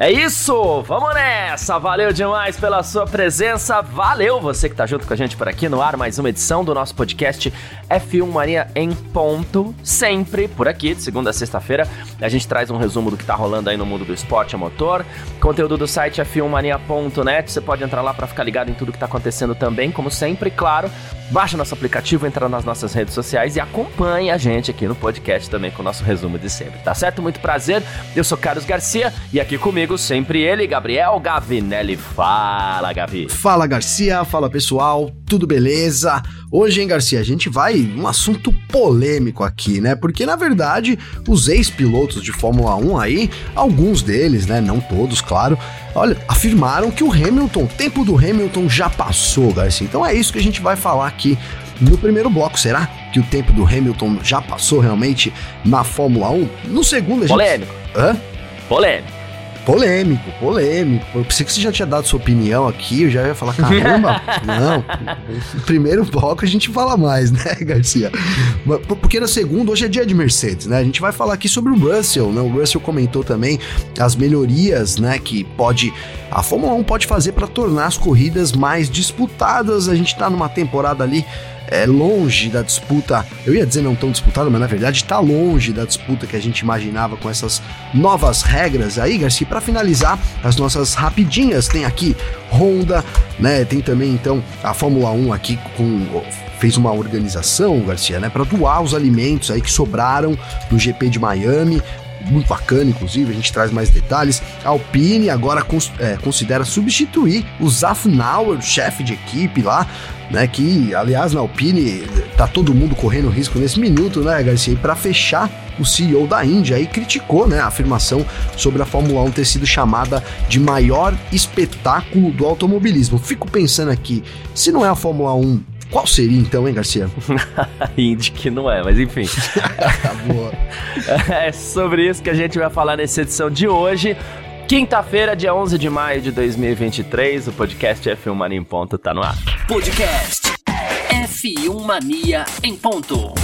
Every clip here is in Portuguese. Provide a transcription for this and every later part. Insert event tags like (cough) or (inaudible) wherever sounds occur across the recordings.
É isso, vamos nessa! Valeu demais pela sua presença, valeu você que tá junto com a gente por aqui no ar, mais uma edição do nosso podcast F1 Mania em ponto, sempre por aqui, de segunda a sexta-feira. A gente traz um resumo do que tá rolando aí no mundo do esporte a motor, conteúdo do site f1mania.net, você pode entrar lá para ficar ligado em tudo que tá acontecendo também, como sempre, claro. Baixa nosso aplicativo, entra nas nossas redes sociais e acompanhe a gente aqui no podcast também com o nosso resumo de sempre, tá certo? Muito prazer, eu sou Carlos Garcia e aqui comigo sempre ele, Gabriel Gavinelli. Fala, Gavi. Fala, Garcia. Fala, pessoal. Tudo beleza? Hoje, hein, Garcia, a gente vai um assunto polêmico aqui, né? Porque, na verdade, os ex-pilotos de Fórmula 1 aí, alguns deles, né? Não todos, claro, olha, afirmaram que o Hamilton, o tempo do Hamilton já passou, Garcia. Então é isso que a gente vai falar aqui no primeiro bloco. Será que o tempo do Hamilton já passou realmente na Fórmula 1? No segundo, a gente. Polêmico. Hã? Polêmico. Polêmico, polêmico. Eu pensei que você já tinha dado sua opinião aqui, eu já ia falar, caramba, (laughs) não. Primeiro bloco a gente fala mais, né, Garcia? Porque no segundo, hoje é dia de Mercedes, né? A gente vai falar aqui sobre o Russell, né? O Russell comentou também as melhorias, né, que pode a Fórmula 1 pode fazer para tornar as corridas mais disputadas. A gente tá numa temporada ali é longe da disputa, eu ia dizer não tão disputada, mas na verdade está longe da disputa que a gente imaginava com essas novas regras aí, Garcia. Para finalizar, as nossas rapidinhas, tem aqui Honda, né? Tem também então a Fórmula 1 aqui com fez uma organização, Garcia, né, para doar os alimentos aí que sobraram do GP de Miami muito bacana, inclusive, a gente traz mais detalhes. A Alpine agora cons é, considera substituir o Zafnauer, chefe de equipe lá, né? Que, aliás, na Alpine tá todo mundo correndo risco nesse minuto, né, Garcia? E para fechar, o CEO da Índia aí criticou, né, a afirmação sobre a Fórmula 1 ter sido chamada de maior espetáculo do automobilismo. Fico pensando aqui, se não é a Fórmula 1 qual seria então, hein, Garcia? (laughs) Indy que não é, mas enfim. (laughs) Boa. (laughs) É sobre isso que a gente vai falar nessa edição de hoje. Quinta-feira, dia 11 de maio de 2023, o podcast F1 Mania em Ponto tá no ar. Podcast F1 Mania em Ponto.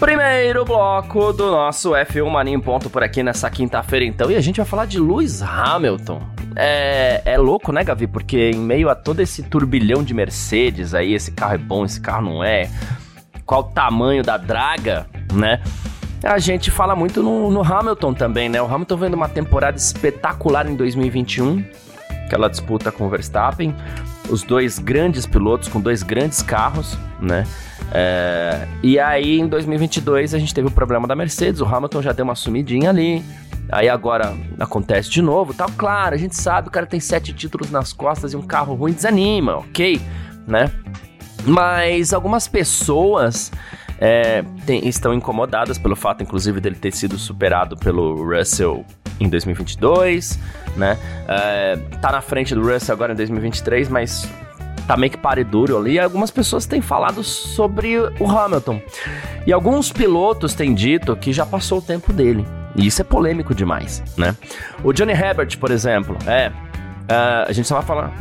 Primeiro bloco do nosso F1 Mania em Ponto por aqui nessa quinta-feira, então, e a gente vai falar de Lewis Hamilton. É, é louco, né, Gavi? Porque em meio a todo esse turbilhão de Mercedes aí, esse carro é bom, esse carro não é, qual o tamanho da draga, né? A gente fala muito no, no Hamilton também, né? O Hamilton vendo uma temporada espetacular em 2021, aquela disputa com o Verstappen, os dois grandes pilotos com dois grandes carros, né? É, e aí em 2022 a gente teve o problema da Mercedes, o Hamilton já deu uma sumidinha ali, aí agora acontece de novo, tal. Claro, a gente sabe, o cara tem sete títulos nas costas e um carro ruim desanima, ok, né? Mas algumas pessoas é, tem, estão incomodadas pelo fato, inclusive, dele ter sido superado pelo Russell em 2022, né? É, tá na frente do Russell agora em 2023, mas tá meio que pare duro ali. E algumas pessoas têm falado sobre o Hamilton. E alguns pilotos têm dito que já passou o tempo dele. E isso é polêmico demais, né? O Johnny Herbert, por exemplo, é. Uh, a gente só vai falar.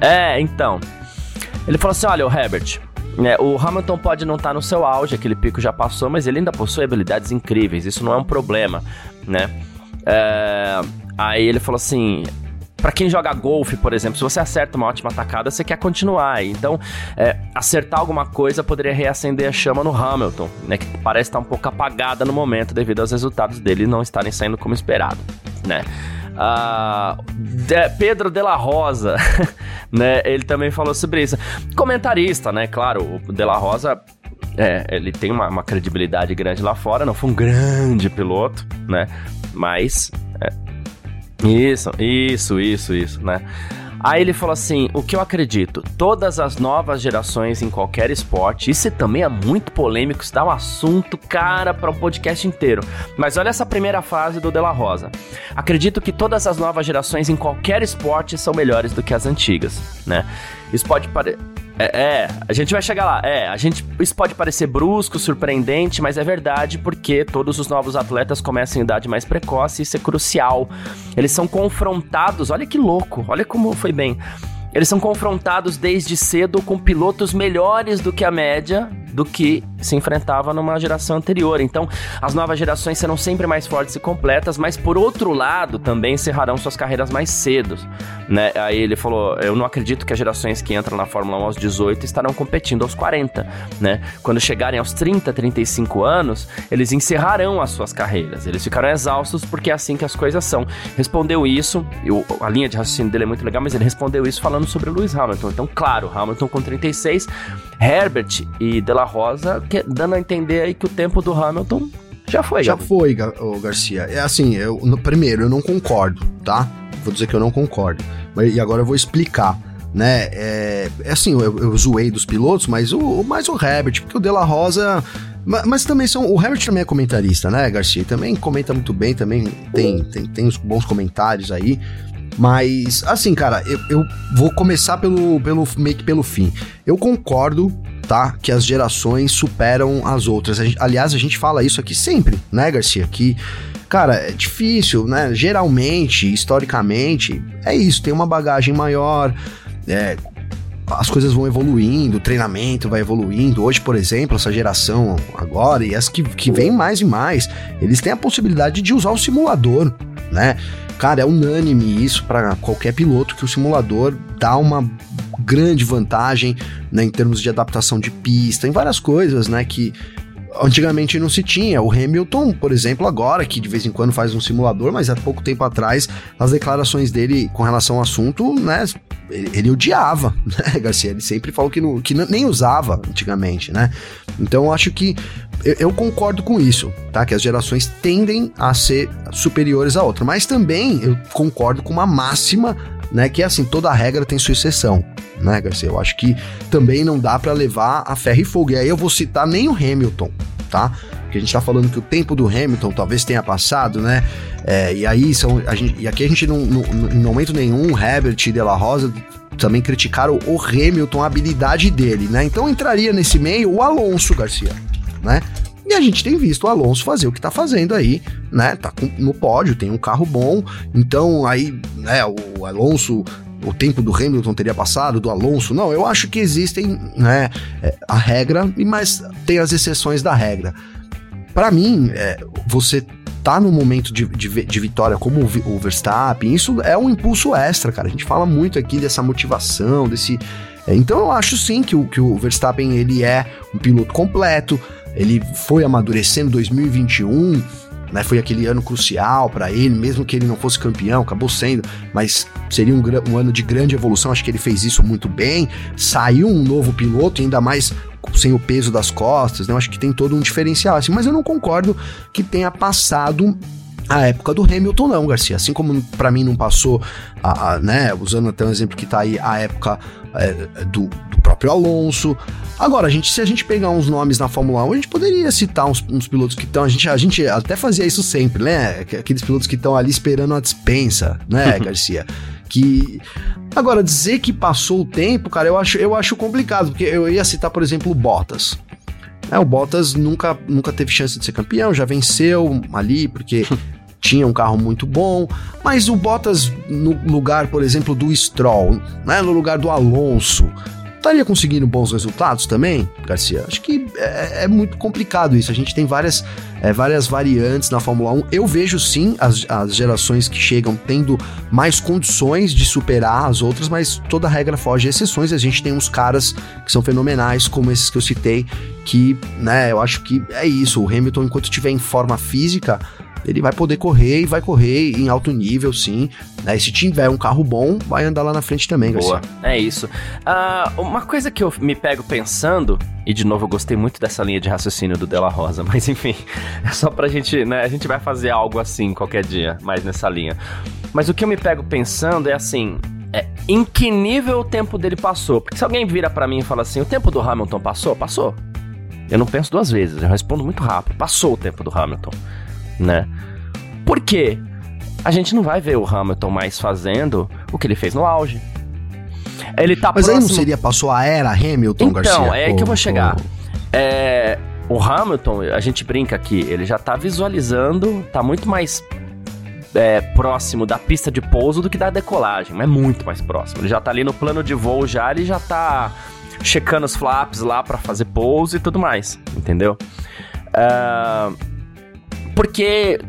É, então. Ele falou assim: olha, o Herbert, é, o Hamilton pode não estar tá no seu auge, aquele pico já passou, mas ele ainda possui habilidades incríveis, isso não é um problema, né? É, aí ele falou assim: para quem joga golfe, por exemplo, se você acerta uma ótima tacada, você quer continuar. Então, é, acertar alguma coisa poderia reacender a chama no Hamilton, né? Que parece estar um pouco apagada no momento devido aos resultados dele não estarem saindo como esperado, né? De Pedro de la Rosa, (laughs) né? Ele também falou sobre isso. Comentarista, né? Claro, o de la Rosa é, ele tem uma, uma, credibilidade grande lá fora, não foi um grande piloto, né? Mas. É, isso, isso, isso, isso, né? Aí ele falou assim: o que eu acredito, todas as novas gerações em qualquer esporte, isso também é muito polêmico, isso dá um assunto, cara, para um podcast inteiro. Mas olha essa primeira fase do De La Rosa. Acredito que todas as novas gerações em qualquer esporte são melhores do que as antigas, né? Isso pode parecer. É, é, a gente vai chegar lá. É, a gente, isso pode parecer brusco, surpreendente, mas é verdade porque todos os novos atletas começam em idade mais precoce e isso é crucial. Eles são confrontados, olha que louco, olha como foi bem. Eles são confrontados desde cedo com pilotos melhores do que a média do que se enfrentava numa geração anterior. Então, as novas gerações serão sempre mais fortes e completas, mas por outro lado, também encerrarão suas carreiras mais cedo, né? Aí ele falou: "Eu não acredito que as gerações que entram na Fórmula 1 aos 18 estarão competindo aos 40, né? Quando chegarem aos 30, 35 anos, eles encerrarão as suas carreiras. Eles ficarão exaustos porque é assim que as coisas são." Respondeu isso, eu, a linha de raciocínio dele é muito legal, mas ele respondeu isso falando sobre o Lewis Hamilton. Então, claro, Hamilton com 36, Herbert e De La Rosa, que, dando a entender aí que o tempo do Hamilton já foi. Já Gabi. foi, Garcia. É assim, eu, no, primeiro, eu não concordo, tá? Vou dizer que eu não concordo. Mas, e agora eu vou explicar. Né, é, é assim, eu, eu zoei dos pilotos, mas o, mais o Herbert, porque o De La Rosa mas, mas, também são. O Herbert também é comentarista, né, Garcia? Também comenta muito bem, também tem, tem, tem uns bons comentários aí. Mas, assim, cara, eu, eu vou começar pelo, pelo meio que pelo fim. Eu concordo tá? Que as gerações superam as outras. A aliás, a gente fala isso aqui sempre, né, Garcia? Que, cara, é difícil, né? Geralmente, historicamente, é isso. Tem uma bagagem maior, é, as coisas vão evoluindo, o treinamento vai evoluindo. Hoje, por exemplo, essa geração agora e as que, que vem mais e mais, eles têm a possibilidade de usar o simulador, né? Cara, é unânime isso para qualquer piloto que o simulador dá uma grande vantagem né, em termos de adaptação de pista, em várias coisas, né, que antigamente não se tinha. O Hamilton, por exemplo, agora, que de vez em quando faz um simulador, mas há pouco tempo atrás, as declarações dele com relação ao assunto, né, ele, odiava, (laughs) né, Garcia? Ele sempre falou que, não, que nem usava antigamente, né? Então eu acho que eu, eu, concordo com isso, tá? Que as gerações tendem a ser superiores à outra, mas também eu concordo com uma máxima, né? Que é assim, toda regra tem sua exceção, né, Garcia? Eu acho que também não dá para levar a ferro e fogo. E aí eu vou citar nem o Hamilton, tá? Porque a gente tá falando que o tempo do Hamilton talvez tenha passado, né? É, e aí são, a gente, e aqui a gente não, não, em momento nenhum, Herbert e De La Rosa também criticaram o Hamilton, a habilidade dele, né? Então entraria nesse meio o Alonso Garcia, né? E a gente tem visto o Alonso fazer o que tá fazendo aí, né? Tá no pódio, tem um carro bom, então aí, né, o Alonso o tempo do Hamilton teria passado, do Alonso. Não, eu acho que existem, né, é, a regra, mas tem as exceções da regra. Para mim, é, você tá no momento de, de, de, vitória como o Verstappen, isso é um impulso extra, cara. A gente fala muito aqui dessa motivação, desse. É, então eu acho sim que o, que o Verstappen ele é um piloto completo, ele foi amadurecendo 2021 né? Foi aquele ano crucial para ele, mesmo que ele não fosse campeão, acabou sendo, mas seria um, um, ano de grande evolução. Acho que ele fez isso muito bem. Saiu um novo piloto, ainda mais sem o peso das costas, né? Acho que tem todo um diferencial assim, mas eu não concordo que tenha passado a época do Hamilton não, Garcia. Assim como para mim não passou, a, a, né, usando até um exemplo que tá aí, a época é, do, do, próprio Alonso. Agora, a gente, se a gente pegar uns nomes na Fórmula 1, a gente poderia citar uns, uns pilotos que estão. A gente, a gente até fazia isso sempre, né? Aqueles pilotos que estão ali esperando a dispensa, né, (laughs) Garcia? que agora dizer que passou o tempo, cara, eu acho, eu acho complicado, porque eu ia citar, por exemplo, o Bottas. É, o Bottas nunca, nunca teve chance de ser campeão, já venceu ali, porque (laughs) tinha um carro muito bom, mas o Bottas no lugar, por exemplo, do Stroll, né, no lugar do Alonso, estaria conseguindo bons resultados também, Garcia? Acho que é, é muito complicado isso. A gente tem várias, é, várias variantes na Fórmula 1. Eu vejo sim as, as gerações que chegam tendo mais condições de superar as outras, mas toda regra foge exceções. A gente tem uns caras que são fenomenais, como esses que eu citei, que, né, eu acho que é isso. O Hamilton, enquanto estiver em forma física, ele vai poder correr e vai correr em alto nível, sim. Né? E se tiver um carro bom, vai andar lá na frente também, Boa, é isso. Uh, uma coisa que eu me pego pensando, e de novo eu gostei muito dessa linha de raciocínio do Della Rosa, (laughs) mas enfim, é só pra gente, né? A gente vai fazer algo assim qualquer dia, mais nessa linha. Mas o que eu me pego pensando é assim, é, em que nível o tempo dele passou? Porque se alguém vira para mim e fala assim, o tempo do Hamilton passou? Passou. Eu não penso duas vezes, eu respondo muito rápido. Passou o tempo do Hamilton, né? Por quê? A gente não vai ver o Hamilton mais fazendo o que ele fez no auge. Ele tá Mas próximo... aí não seria, passou a era Hamilton, então, Garcia? Então, é aí que eu vou chegar. É, o Hamilton, a gente brinca aqui, ele já tá visualizando, tá muito mais é, próximo da pista de pouso do que da decolagem, mas muito mais próximo. Ele já tá ali no plano de voo já, ele já tá checando os flaps lá para fazer pouso e tudo mais, entendeu? Uh, porque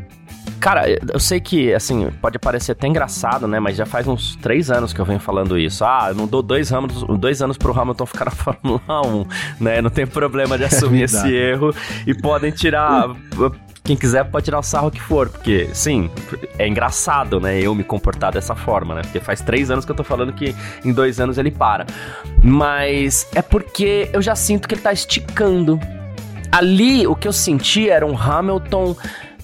Cara, eu sei que, assim, pode parecer até engraçado, né? Mas já faz uns três anos que eu venho falando isso. Ah, eu não dou dois anos, dois anos pro Hamilton ficar na (laughs) Fórmula 1, né? Não tem problema de é assumir esse erro. E podem tirar quem quiser pode tirar o sarro que for, porque, sim, é engraçado, né, eu me comportar dessa forma, né, porque faz três anos que eu tô falando que em dois anos ele para. Mas é porque eu já sinto que ele tá esticando. Ali, o que eu senti era um Hamilton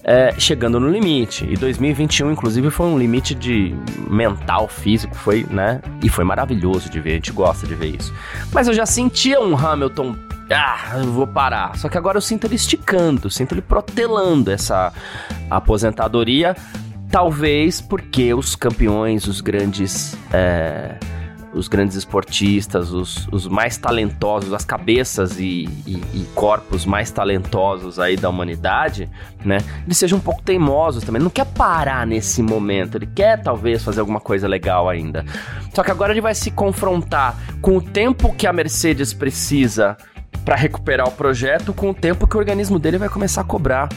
é, chegando no limite. E 2021, inclusive, foi um limite de mental, físico, foi, né? E foi maravilhoso de ver, a gente gosta de ver isso. Mas eu já sentia um Hamilton. Ah, vou parar. Só que agora eu sinto ele esticando, sinto ele protelando essa aposentadoria. Talvez porque os campeões, os grandes. É os grandes esportistas, os, os mais talentosos, as cabeças e, e, e, corpos mais talentosos aí da humanidade, né? Eles sejam um pouco teimosos também. Ele não quer parar nesse momento, ele quer talvez fazer alguma coisa legal ainda. Só que agora ele vai se confrontar com o tempo que a Mercedes precisa para recuperar o projeto, com o tempo que o organismo dele vai começar a cobrar.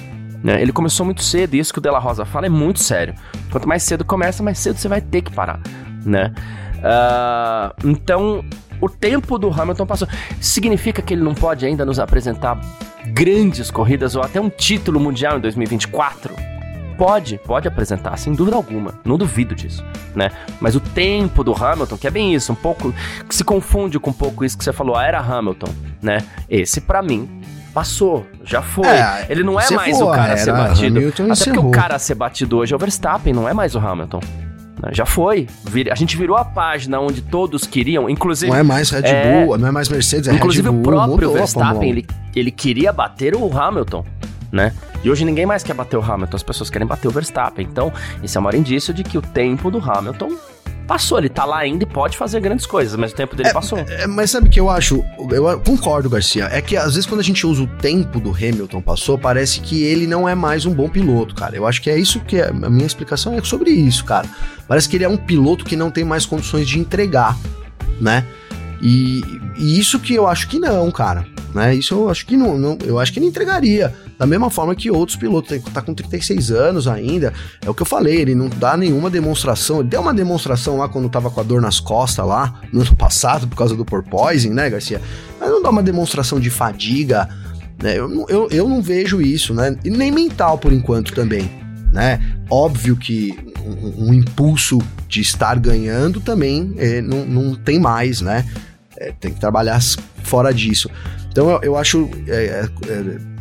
Né? Ele começou muito cedo, e isso que o Della Rosa fala é muito sério. Quanto mais cedo começa, mais cedo você vai ter que parar, né? Uh, então, o tempo do Hamilton passou. Significa que ele não pode ainda nos apresentar grandes corridas ou até um título mundial em 2024? Pode, pode apresentar, sem dúvida alguma. Não duvido disso, né? Mas o tempo do Hamilton, que é bem isso, um pouco que se confunde com um pouco isso que você falou, a era Hamilton, né? Esse para mim passou, já foi. É, ele não é mais o cara a ser batido. Hamilton Até porque o cara a ser batido hoje é o Verstappen, não é mais o Hamilton. Né? Já foi. A gente virou a página onde todos queriam, inclusive. Não é mais Red é, Bull, não é mais Mercedes, é Inclusive Red Bull, o próprio Verstappen, ele, ele queria bater o Hamilton, né? E hoje ninguém mais quer bater o Hamilton, as pessoas querem bater o Verstappen. Então, isso é um maior indício de que o tempo do Hamilton passou, ele tá lá ainda e pode fazer grandes coisas, mas o tempo dele é, passou. É, mas sabe o que eu acho? Eu concordo, Garcia. É que às vezes quando a gente usa o tempo do Hamilton passou, parece que ele não é mais um bom piloto, cara. Eu acho que é isso que é, a minha explicação é sobre isso, cara. Parece que ele é um piloto que não tem mais condições de entregar, né? E, e isso que eu acho que não, cara. Né? Isso eu acho que não, não, eu acho que ele entregaria. Da mesma forma que outros pilotos, tá com 36 anos ainda. É o que eu falei, ele não dá nenhuma demonstração. Ele deu uma demonstração lá quando tava com a dor nas costas lá, no ano (laughs) passado, por causa do porpoising, né, Garcia? Mas não dá uma demonstração de fadiga. Né? Eu, eu, eu não vejo isso, né? E nem mental por enquanto também. Né? Óbvio que um, um impulso de estar ganhando também é, não, não tem mais, né? É, tem que trabalhar fora disso. Então eu, eu acho. É, é, é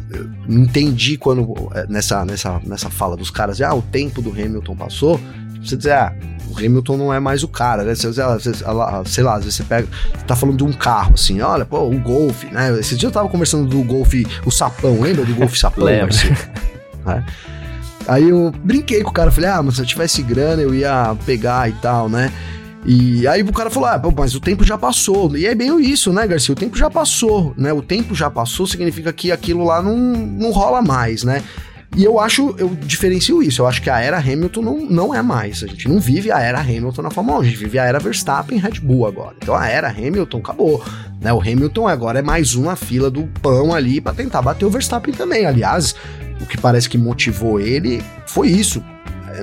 entendi quando é, nessa, nessa, nessa fala dos caras, ah, o tempo do Hamilton passou, você dizer, ah, o Hamilton não é mais o cara, né? Você, sei lá, às vezes você pega, você tá falando de um carro, assim, olha, pô, o Golf, né? Esse dia eu tava conversando do Golf, o Sapão, lembra do Golf Sapão? Lembra. (laughs) Né? Aí eu brinquei com o cara, falei, ah, mas se eu tivesse grana eu ia pegar e tal, né? E aí o cara falou: ah, mas o tempo já passou. E é bem isso, né, Garcia? O tempo já passou, né? O tempo já passou significa que aquilo lá não, não rola mais, né? E eu acho, eu diferencio isso. Eu acho que a era Hamilton não, não é mais. A gente não vive a era Hamilton na Fórmula 1, a gente vive a era Verstappen Red Bull agora. Então a era Hamilton acabou. Né? O Hamilton agora é mais uma fila do pão ali para tentar bater o Verstappen também. Aliás, o que parece que motivou ele foi isso.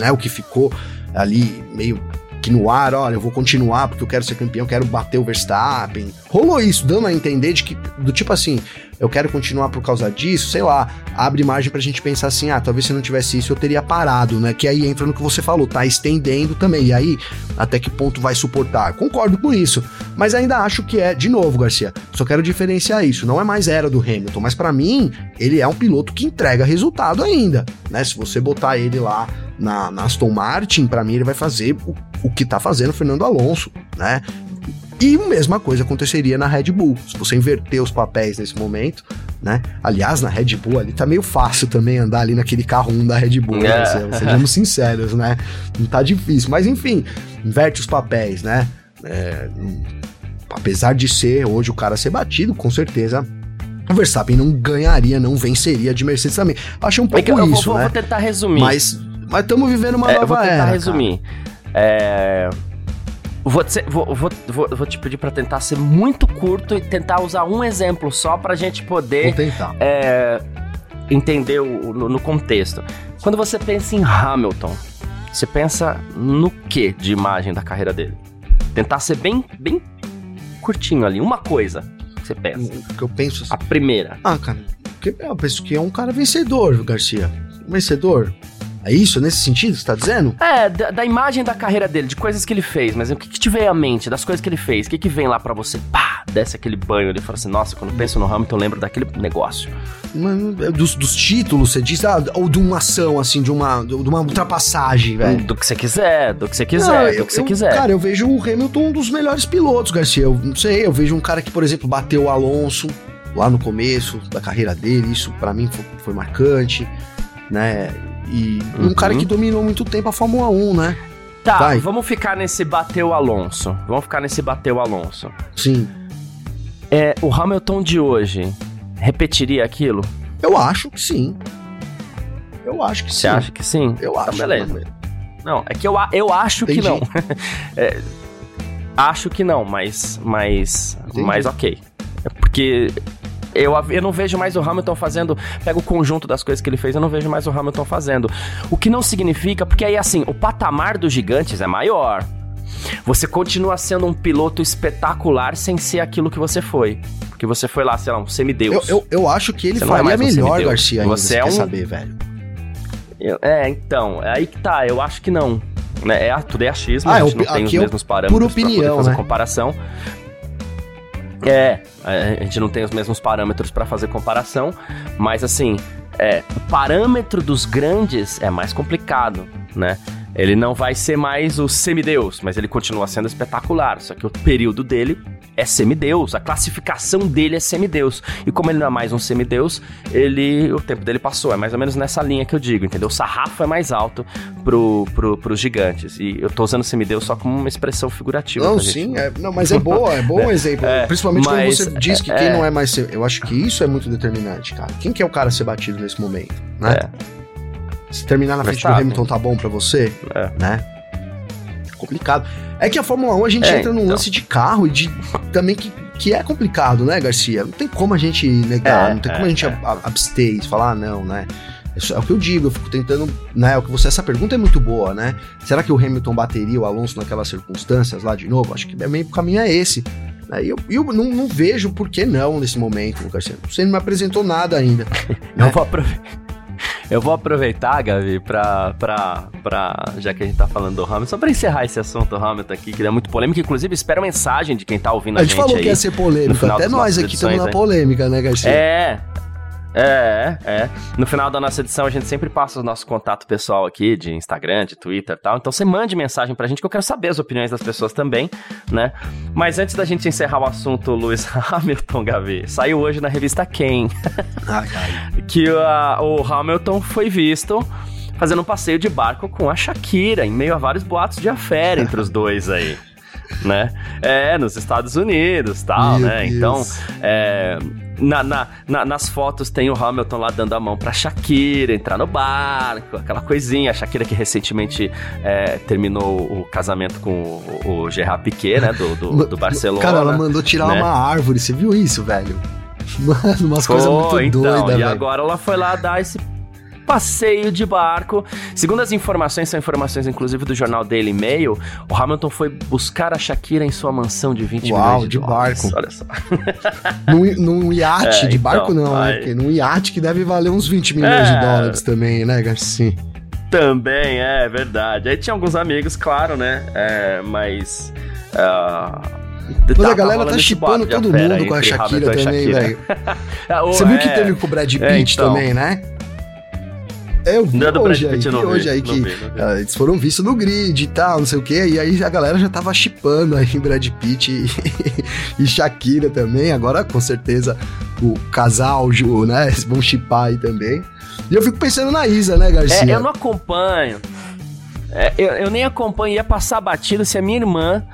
Né? O que ficou ali meio que no ar, olha, eu vou continuar porque eu quero ser campeão, quero bater o Verstappen. Rolou isso, dando a entender de que, do tipo assim, eu quero continuar por causa disso, sei lá, abre margem pra gente pensar assim, ah, talvez se não tivesse isso eu teria parado, né? Que aí entra no que você falou, tá estendendo também. E aí, até que ponto vai suportar? Concordo com isso, mas ainda acho que é, de novo, Garcia, só quero diferenciar isso. Não é mais era do Hamilton, mas para mim, ele é um piloto que entrega resultado ainda, né? Se você botar ele lá na, na Aston Martin, para mim ele vai fazer o, o que tá fazendo o Fernando Alonso, né? E a mesma coisa aconteceria na Red Bull. Se você inverter os papéis nesse momento, né? Aliás, na Red Bull ali tá meio fácil também andar ali naquele carro 1 da Red Bull, né? É. Sejamos sinceros, né? Não tá difícil. Mas enfim, inverte os papéis, né? É, apesar de ser hoje o cara ser batido, com certeza o Verstappen não ganharia, não venceria de Mercedes também. Acho um pouco eu isso, vou, né? vou tentar resumir. Mas mas estamos vivendo uma É, eu nova vou tentar era. resumir. É, Vou, te- vou, vou, vou, te pedir pra tentar ser muito curto e tentar usar um exemplo só pra gente cara. poder é, entender o, no, no contexto. Quando você pensa em Hamilton, você pensa no que de imagem da carreira dele? Tentar ser bem, bem curtinho ali, uma coisa que você pensa. O que eu penso assim. A primeira. Ah, cara, eu penso que é um cara vencedor, Garcia. Vencedor. É isso, nesse sentido que você tá dizendo? É, da, da imagem da carreira dele, de coisas que ele fez, mas o que, que te veio à mente das coisas que ele fez? O que, que vem lá pra você? Pá, desce aquele banho ali e fala assim: nossa, quando penso no Hamilton, eu lembro daquele negócio. É Dos, dos títulos, você diz, ah, ou de uma ação, assim, de uma, de uma ultrapassagem, velho. Do que você quiser, do que você quiser, Não, do eu- que você eu- quiser. Cara, eu vejo o Hamilton um dos melhores pilotos, Garcia. Eu não sei, eu vejo um cara que, por exemplo, bateu o Alonso lá no começo da carreira dele. Isso pra mim foi, foi marcante, né? E um Uhum. cara que dominou muito tempo a Fórmula 1, né? Tá, Vai. vamos ficar nesse bateu Alonso. Vamos ficar nesse bateu Alonso. Sim. É, o Hamilton de hoje repetiria aquilo? Eu acho que sim. Eu acho que Você sim. acha que sim? Eu Então, acho. beleza. Não, é que eu, eu acho que Entendi. não. (laughs) É, acho que não, mas. Mas. Entendi. Mas ok. É porque. Eu, eu não vejo mais o Hamilton fazendo. Pega o conjunto das coisas que ele fez, eu não vejo mais o Hamilton fazendo. O que não significa, porque aí assim, o patamar dos gigantes é maior. Você continua sendo um piloto espetacular sem ser aquilo que você foi. Porque você foi lá, sei lá, um Eu, semideus. eu, eu acho que ele Você é faria um melhor, semideus. Garcia, ainda, Você você é quer um- saber, velho. Eu- É, então, é aí que tá. Eu acho que não. Né? É, tudo é achismo, Ah, a é gente não tem os é mesmos parâmetros poder opinião, fazer né? comparação. É, a gente não tem os mesmos parâmetros pra fazer comparação, mas assim, é, o parâmetro dos grandes é mais complicado, né? Ele não vai ser mais o semideus, mas ele continua sendo espetacular. Só que o período dele é semideus, a classificação dele é semideus. E como ele não é mais um semideus, ele o tempo dele passou. É mais ou menos nessa linha que eu digo, entendeu? O sarrafo é mais alto pro, pro, pros gigantes. E eu tô usando semideus só como uma expressão figurativa. Não, pra gente sim, é, não, mas é boa, é bom (laughs) exemplo. É, Principalmente mas, quando você diz que é, quem é. não é mais. ser- Eu acho que isso é muito determinante, cara. Quem que é o cara a ser batido nesse momento? Né? É. Se terminar na frente do. Hamilton tá bom pra você, É. né? É complicado. É que a Fórmula 1 a gente É, entra num então. lance de carro e de também que, que é complicado, né, Garcia? Não tem como a gente negar, É, não tem é, como a gente é. abster e falar, ah, não, né? Isso é o que eu digo, eu fico tentando, né? O que você, essa pergunta é muito boa, né? Será que o Hamilton bateria o Alonso naquelas circunstâncias lá de novo? Acho que é meio o caminho é esse. E eu, eu não, não vejo por que não nesse momento, Garcia. Você não me apresentou nada ainda. (laughs) Eu né? vou, aprove- eu vou aproveitar, Gavi, pra, pra, pra. Já que a gente tá falando do Hamilton, só pra encerrar esse assunto do Hamilton aqui, que é muito polêmico. Inclusive, espero mensagem de quem tá ouvindo a, A gente falou aí. que ia ser polêmico, até nós aqui estamos na né? polêmica, né, Garcia? É. É, é. No final da nossa edição, a gente sempre passa o nosso contato pessoal aqui, de Instagram, de Twitter e tal. Então você mande mensagem pra gente, que eu quero saber as opiniões das pessoas também, né? Mas antes da gente encerrar o assunto, Lewis (laughs) Hamilton, Gavi, saiu hoje na revista Quem (laughs) Ah, que a- o Hamilton foi visto fazendo um passeio de barco com a Shakira, em meio a vários boatos de afé (laughs) entre os dois aí. Né? É, nos Estados Unidos tal, Meu né? Deus. Então, é, na, na- na- nas fotos tem o Hamilton lá dando a mão pra Shakira entrar no barco, aquela coisinha. A Shakira que recentemente é, terminou o casamento com o, o Gerard Piquet, né? Do, do, do Barcelona. Cara, ela mandou tirar né? uma árvore, você viu isso, velho? Mano, umas coisas muito então, doidas, E velho. agora ela foi lá dar esse passeio de barco. Segundo as informações, são informações inclusive do jornal Daily Mail, o Hamilton foi buscar a Shakira em sua mansão de 20 Uau, milhões de, de barco. Olha só. (laughs) Num, num iate, É, de então, barco não, né? aí- Porque num iate que deve valer uns 20 milhões É. de dólares também, né, Garcia? Também, é verdade. Aí tinha alguns amigos, claro, né? É, mas... ah, Mas tá- a galera rolando tá chipando todo mundo com a Shakira também, velho. (laughs) Você viu que é, teve com o Brad Pitt é, então. também, né? É, eu vi Não é hoje Brad aí, Pitt, vi hoje aí não que vi, ah, eles foram vistos no grid e tal, não sei o quê, e aí a galera já tava chipando aí (laughs) Brad Pitt e, e Shakira também, agora com certeza o casal, Ju, né, eles vão chipar aí também. E eu fico pensando na Isa, né, Garcia? É, eu não acompanho. É, eu, eu nem acompanho, ia passar batido se a minha irmã,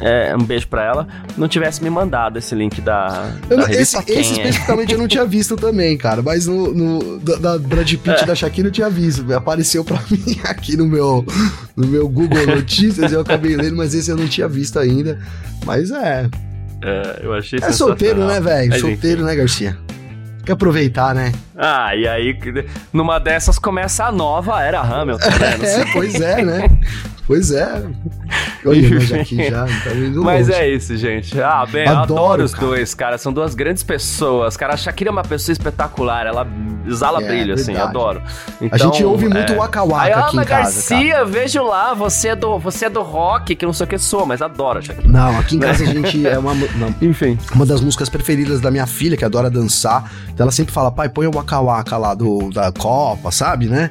é, um beijo pra ela, não tivesse me mandado esse link da, Eu da esse, esse é. especificamente eu não tinha visto também, cara. Mas no, no- da, da Brad Pitt e da Shakira eu tinha visto. Apareceu pra (laughs) mim aqui no meu, no meu Google Notícias. eu acabei lendo, mas esse eu não tinha visto ainda. Mas é. É, eu achei É solteiro, né, velho? Solteiro, né, Garcia? Quer aproveitar, né? Ah, e aí, numa dessas começa a nova era Hamilton, né? (laughs) É, pois é, né? Pois é. Olha, nós aqui já, tá indo Mas longe. é isso, gente. Ah, bem, eu Adoro, adoro os cara. dois, cara. São duas grandes pessoas. Cara, a Shakira é uma pessoa espetacular. Ela exala É, brilho, assim, adoro. A Então, gente ouve muito é. Waka Aí, Waka aqui Ana em casa, cara. Garcia, vejo lá, você é, do, você é do rock, que não sei o que sou, mas adoro a Shakira. Não, aqui em casa a gente é uma, não, Enfim. uma das músicas preferidas da minha filha, que adora dançar. Então ela sempre fala, pai, põe o Waka Waka lá do, da Copa, sabe, né?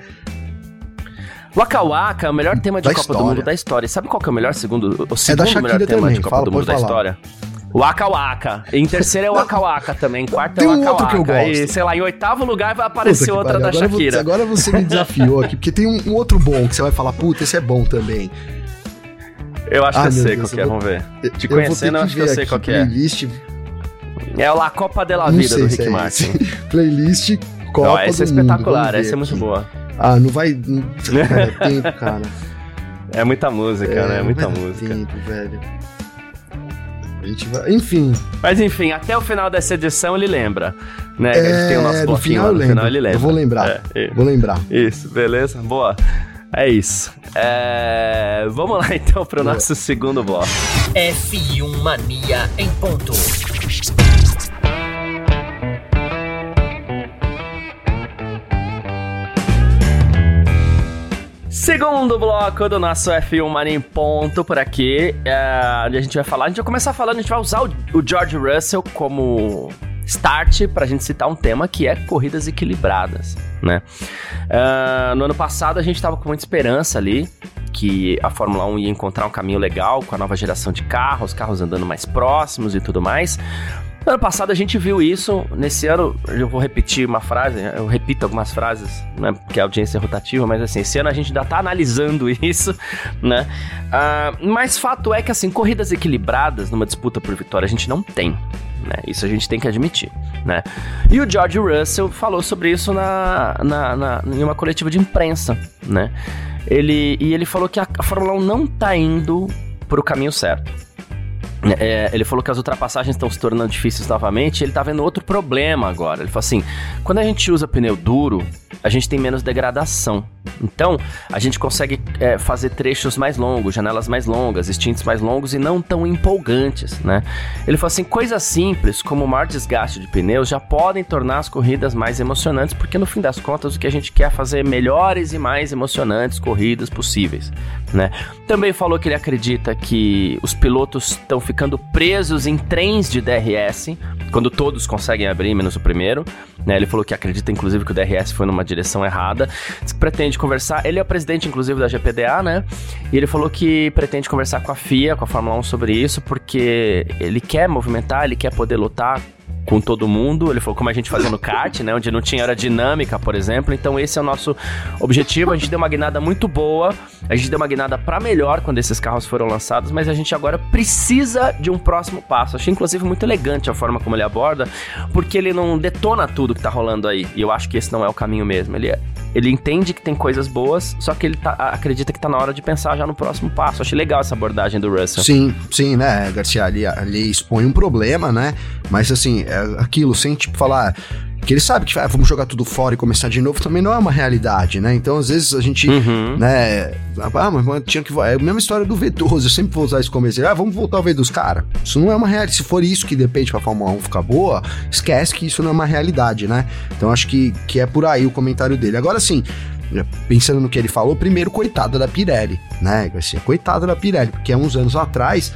Waka Waka é o melhor tema de Da Copa do história. Mundo da história. E sabe qual que é o melhor segundo? O É segundo da melhor tema também, de Copa fala, do Mundo pode da falar. história? Waka Waka. Em terceiro é Waka Waka também. Em quarto Tem é um Waka outro que eu Waka. E, gosto. sei lá, em oitavo lugar vai aparecer outra da agora Shakira. Você, agora você me (laughs) desafiou aqui, porque tem um, um outro bom que você vai falar, puta, esse é bom também. Eu acho Ah, que eu meu sei Deus, qual que é, vou- vamos ver. Te vou conhecendo, eu acho que eu sei qual que é. Playlist, É o La Copa de la Vida do Rick é Martin. (laughs) Playlist Copa Não, essa é do Mundo, espetacular, essa é muito aqui. boa. Ah, não vai... Não, cara, é tempo, (laughs) cara. É muita música, né? É não muita dar música. tempo, velho. A gente vai... Enfim, Mas enfim, até o final dessa edição ele lembra. Né? a gente tem o nosso é, no final lá eu no final, ele lembra. Eu vou lembrar, É, é. vou lembrar. Isso, beleza? Boa. É isso. É, Vamos lá (laughs) então para o nosso segundo bloco. F1 Mania em ponto. Segundo bloco do nosso F1 Mania em ponto por aqui. É, onde a gente vai falar. A gente vai começar falando, a gente vai usar o, o George Russell como start pra gente citar um tema que é corridas equilibradas, né? Ah, no ano passado a gente tava com muita esperança ali que a Fórmula 1 ia encontrar um caminho legal com a nova geração de carros, carros andando mais próximos e tudo mais. No ano passado a gente viu isso, nesse ano eu vou repetir uma frase, eu repito algumas frases, né, porque a audiência é rotativa, mas assim, esse ano a gente ainda tá analisando (laughs) isso, né, Ah, mas fato é que assim, corridas equilibradas numa disputa por vitória a gente não tem, né, isso a gente tem que admitir, né, e o George Russell falou sobre isso na, na, na- em uma coletiva de imprensa, né, ele, e ele falou que a, a Fórmula 1 não tá indo pro caminho certo. É, ele falou que as ultrapassagens estão se tornando difíceis novamente. Ele tá vendo outro problema agora. Ele falou assim: quando a gente usa pneu duro, a gente tem menos degradação. Então, a gente consegue é, fazer trechos mais longos, janelas mais longas, instintos mais longos e não tão empolgantes, né? Ele falou assim: coisas simples, como o maior desgaste de pneus, já podem tornar as corridas mais emocionantes, porque no fim das contas o que a gente quer é fazer melhores e mais emocionantes corridas possíveis, né? Também falou que ele acredita que os pilotos estão ficando presos em trens de DRS, quando todos conseguem abrir, menos o primeiro. Né? Ele falou que acredita, inclusive, que o DRS foi numa direção errada. Diz que pretende conversar. Ele é o presidente, inclusive, da GPDA, né? E ele falou que pretende conversar com a FIA, com a Fórmula 1 sobre isso, porque ele quer movimentar, ele quer poder lutar com todo mundo. Ele falou como a gente fazia no kart, né? Onde não tinha aerodinâmica, por exemplo. Então esse é o nosso objetivo. A gente deu uma guinada muito boa. A gente deu uma guinada para melhor quando esses carros foram lançados, mas a gente agora precisa de um próximo passo. Achei inclusive muito elegante a forma como ele aborda, porque ele não detona tudo que tá rolando aí. E eu acho que esse não é o caminho mesmo. Ele é ele entende que tem coisas boas, só que ele tá- acredita que tá na hora de pensar já no próximo passo. Achei legal essa abordagem do Russell. Sim, sim, né, Garcia? Ali, ali expõe um problema, né? Mas assim, é aquilo, sem tipo falar. Que ele sabe que ah, vamos jogar tudo fora e começar de novo também não é uma realidade, né? Então, às vezes, a gente, Uhum. né? Ah, mas tinha que. É a mesma história do V12. Eu sempre vou usar esse começo. Ah, vamos voltar ao V dos caras. Isso não é uma realidade. Se for isso que depende pra Fórmula 1 ficar boa, esquece que isso não é uma realidade, né? Então, acho que, que é por aí o comentário dele. Agora, sim. Pensando no que ele falou, primeiro, coitada da Pirelli, né, Garcia? Coitada da Pirelli, porque há uns anos atrás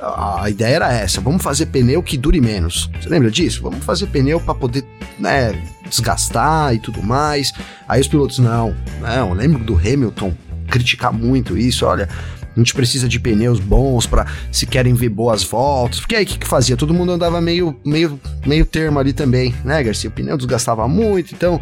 a, ideia era essa, vamos fazer pneu que dure menos. Você lembra disso? Vamos fazer pneu para poder, né, desgastar e tudo mais. Aí os pilotos, não, não, lembro do Hamilton criticar muito isso, olha, a gente precisa de pneus bons para se querem ver boas voltas. Porque aí o que, que fazia? Todo mundo andava meio, meio, meio termo ali também, né, Garcia? O pneu desgastava muito, então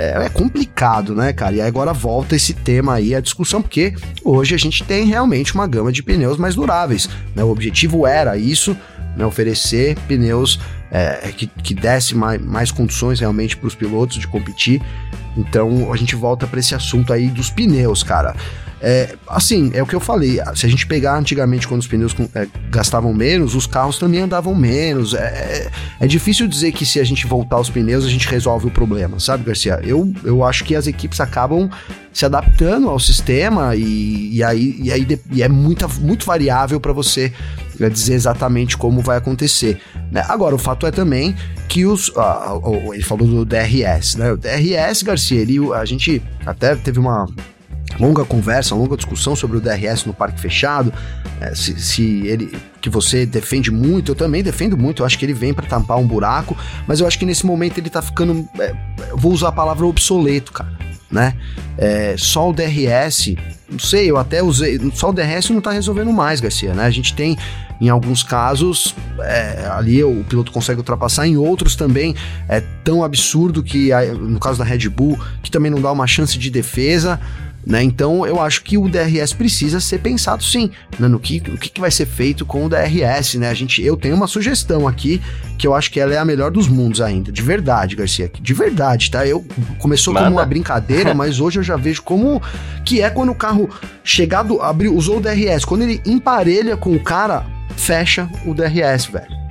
é, é, complicado, né, cara? E agora volta esse tema aí, a discussão, porque hoje a gente tem realmente uma gama de pneus mais duráveis. Né? O objetivo era isso, né, oferecer pneus é, que, que desse mais, mais condições realmente para os pilotos de competir. Então a gente volta para esse assunto aí dos pneus, cara. É, assim, é o que eu falei. Se a gente pegar antigamente quando os pneus é, gastavam menos, os carros também andavam menos. É, é, é, difícil dizer que se a gente voltar aos pneus, a gente resolve o problema, sabe, Garcia? Eu, eu acho que as equipes acabam se adaptando ao sistema e, e aí, e aí e é muita, muito variável para você é, dizer exatamente como vai acontecer. Né? Agora, o fato é também que os. Uh, ele falou do DRS, né? O DRS, Garcia, ele, a gente até teve uma longa conversa, longa discussão sobre o DRS no parque fechado, é, se, se, ele que você defende muito, eu também defendo muito, eu acho que ele vem para tampar um buraco, mas eu acho que nesse momento ele tá ficando, é, vou usar a palavra obsoleto, cara, né? É, só o DRS, não sei, eu até usei, só o DRS não tá resolvendo mais, Garcia, né? A gente tem em alguns casos, é, ali o piloto consegue ultrapassar, em outros também é tão absurdo que, no caso da Red Bull, que também não dá uma chance de defesa. Né? Então eu acho que o DRS precisa ser pensado sim, né? no que, o que, vai ser feito com o DRS, né? A gente, eu tenho uma sugestão aqui que eu acho que ela é a melhor dos mundos ainda, de verdade, Garcia, de verdade, tá? Eu começou Manda. como uma brincadeira, (laughs) mas hoje eu já vejo como que é quando o carro chegado abriu, usou o DRS, quando ele emparelha com o cara, fecha o DRS, velho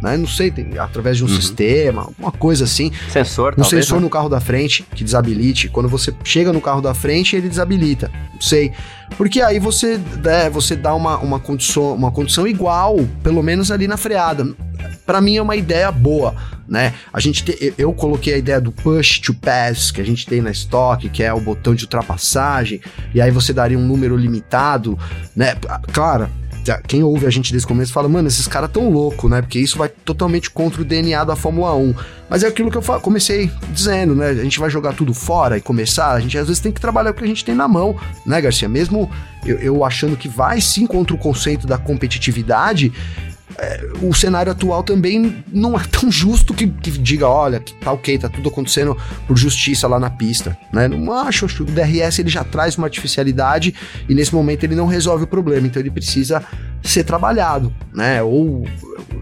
né? Não sei, tem, através de um uhum. sistema, alguma coisa assim. Sensor, Um talvez, sensor né? no carro da frente que desabilite. Quando você chega no carro da frente, ele desabilita. Não sei. Porque aí você, né, você dá uma, uma, condição, uma condição igual, pelo menos ali na freada. Para mim é uma ideia boa, né? A gente te, eu coloquei a ideia do push to pass que a gente tem na estoque, que é o botão de ultrapassagem, e aí você daria um número limitado, né? Claro, quem ouve a gente desde o começo fala, mano, esses caras tão louco, né? Porque isso vai totalmente contra o DNA da Fórmula 1. Mas é aquilo que eu comecei dizendo, né? A gente vai jogar tudo fora e começar, a gente às vezes tem que trabalhar o que a gente tem na mão, né, Garcia? Mesmo eu, eu achando que vai sim contra o conceito da competitividade, é, o cenário atual também não é tão justo que, que, diga, olha, que tá ok, tá tudo acontecendo por justiça lá na pista, né? Não acho, acho que o DRS ele já traz uma artificialidade e nesse momento ele não resolve o problema, então ele precisa ser trabalhado, né? Ou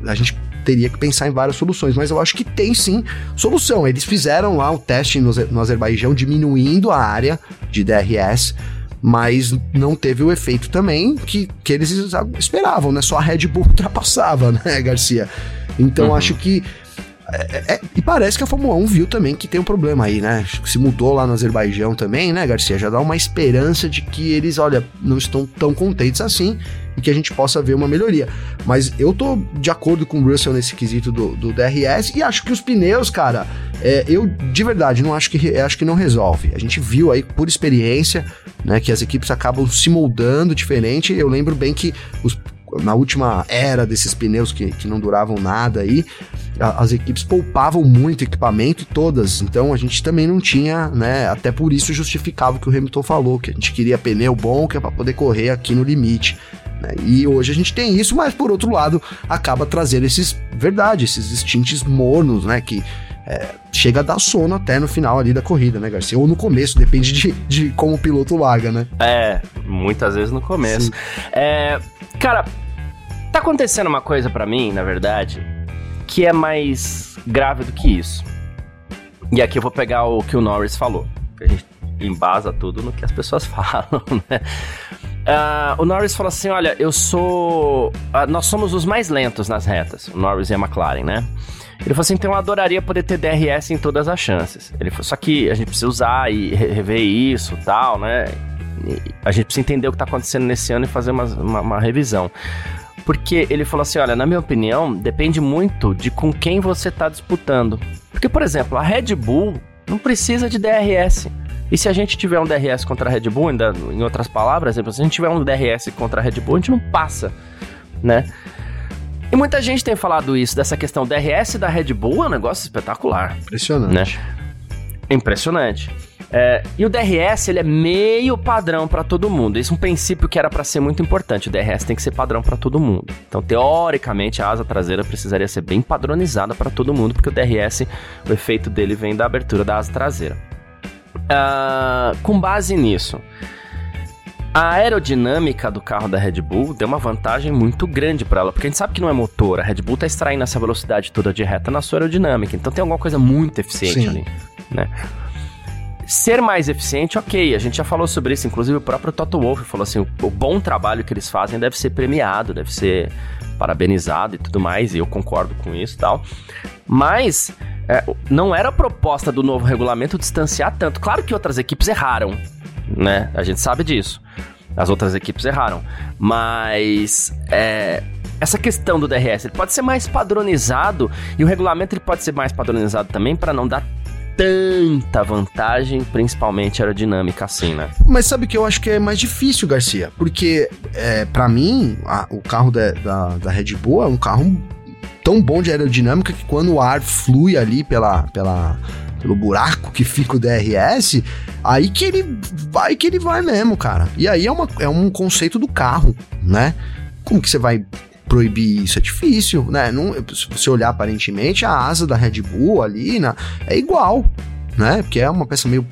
a gente teria que pensar em várias soluções, mas eu acho que tem sim solução. Eles fizeram lá o teste no, no Azerbaijão diminuindo a área de DRS mas não teve o efeito também que, que eles esperavam, né? Só a Red Bull (laughs) ultrapassava, né, Garcia? Então uhum. acho que é, é, e parece que a Fórmula 1 viu também que tem um problema aí, né? Se mudou lá no Azerbaijão também, né, Garcia? Já dá uma esperança de que eles, olha, não estão tão contentes assim e que a gente possa ver uma melhoria. Mas eu tô de acordo com o Russell nesse quesito do, do DRS e acho que os pneus, cara, é, eu de verdade não acho que acho que não resolve. A gente viu aí por experiência, né, que as equipes acabam se moldando diferente. Eu lembro bem que os na última era desses pneus que, que não duravam nada aí, a, as equipes poupavam muito equipamento, todas. Então a gente também não tinha, né? Até por isso justificava o que o Hamilton falou, que a gente queria pneu bom, que é para poder correr aqui no limite. Né? E hoje a gente tem isso, mas por outro lado, acaba trazendo esses, verdade, esses instintos mornos, né? Que é, chega a dar sono até no final ali da corrida, né, Garcia? Ou no começo, depende de, de como o piloto larga, né? É, muitas vezes no começo. É, cara, tá acontecendo uma coisa para mim, na verdade, que é mais grave do que isso. E aqui eu vou pegar o que o Norris falou, a gente embasa tudo no que as pessoas (laughs) falam, né? Uh, o Norris falou assim: olha, eu sou. Uh, nós somos os mais lentos nas retas, o Norris e a McLaren, né? Ele falou assim: então eu adoraria poder ter DRS em todas as chances. Ele falou: só que a gente precisa usar e rever isso tal, né? E a gente precisa entender o que está acontecendo nesse ano e fazer uma, uma, uma revisão. Porque ele falou assim: olha, na minha opinião, depende muito de com quem você está disputando. Porque, por exemplo, a Red Bull não precisa de DRS. E se a gente tiver um DRS contra a Red Bull, ainda em outras palavras, se a gente tiver um DRS contra a Red Bull, a gente não passa. né? E muita gente tem falado isso, dessa questão DRS da Red Bull é um negócio espetacular. Impressionante. Né? Impressionante. É, e o DRS ele é meio padrão para todo mundo. Isso é um princípio que era para ser muito importante. O DRS tem que ser padrão para todo mundo. Então, teoricamente, a asa traseira precisaria ser bem padronizada para todo mundo, porque o DRS, o efeito dele vem da abertura da asa traseira. Uh, com base nisso, a aerodinâmica do carro da Red Bull deu uma vantagem muito grande para ela, porque a gente sabe que não é motor, a Red Bull tá extraindo essa velocidade toda de reta na sua aerodinâmica, então tem alguma coisa muito eficiente Sim. ali, né? Ser mais eficiente, ok, a gente já falou sobre isso, inclusive o próprio Toto Wolff falou assim, o, bom trabalho que eles fazem deve ser premiado, deve ser parabenizado e tudo mais, e eu concordo com isso e tal. Mas é, não era a proposta do novo regulamento distanciar tanto. Claro que outras equipes erraram, né? A gente sabe disso. As outras equipes erraram. Mas é, essa questão do DRS ele pode ser mais padronizado e o regulamento ele pode ser mais padronizado também para não dar tanta vantagem, principalmente aerodinâmica assim, né? Mas sabe que eu acho que é mais difícil, Garcia? Porque, é, para mim, a, o carro da, da, da Red Bull é um carro tão bom de aerodinâmica que quando o ar flui ali pela, pela, pelo buraco que fica o DRS, aí que ele vai que ele vai mesmo, cara. E aí é, uma, é um conceito do carro, né? Como que você vai proibir isso? É difícil, né? Não, se você olhar aparentemente, a asa da Red Bull ali na, é igual, né? Porque é uma peça meio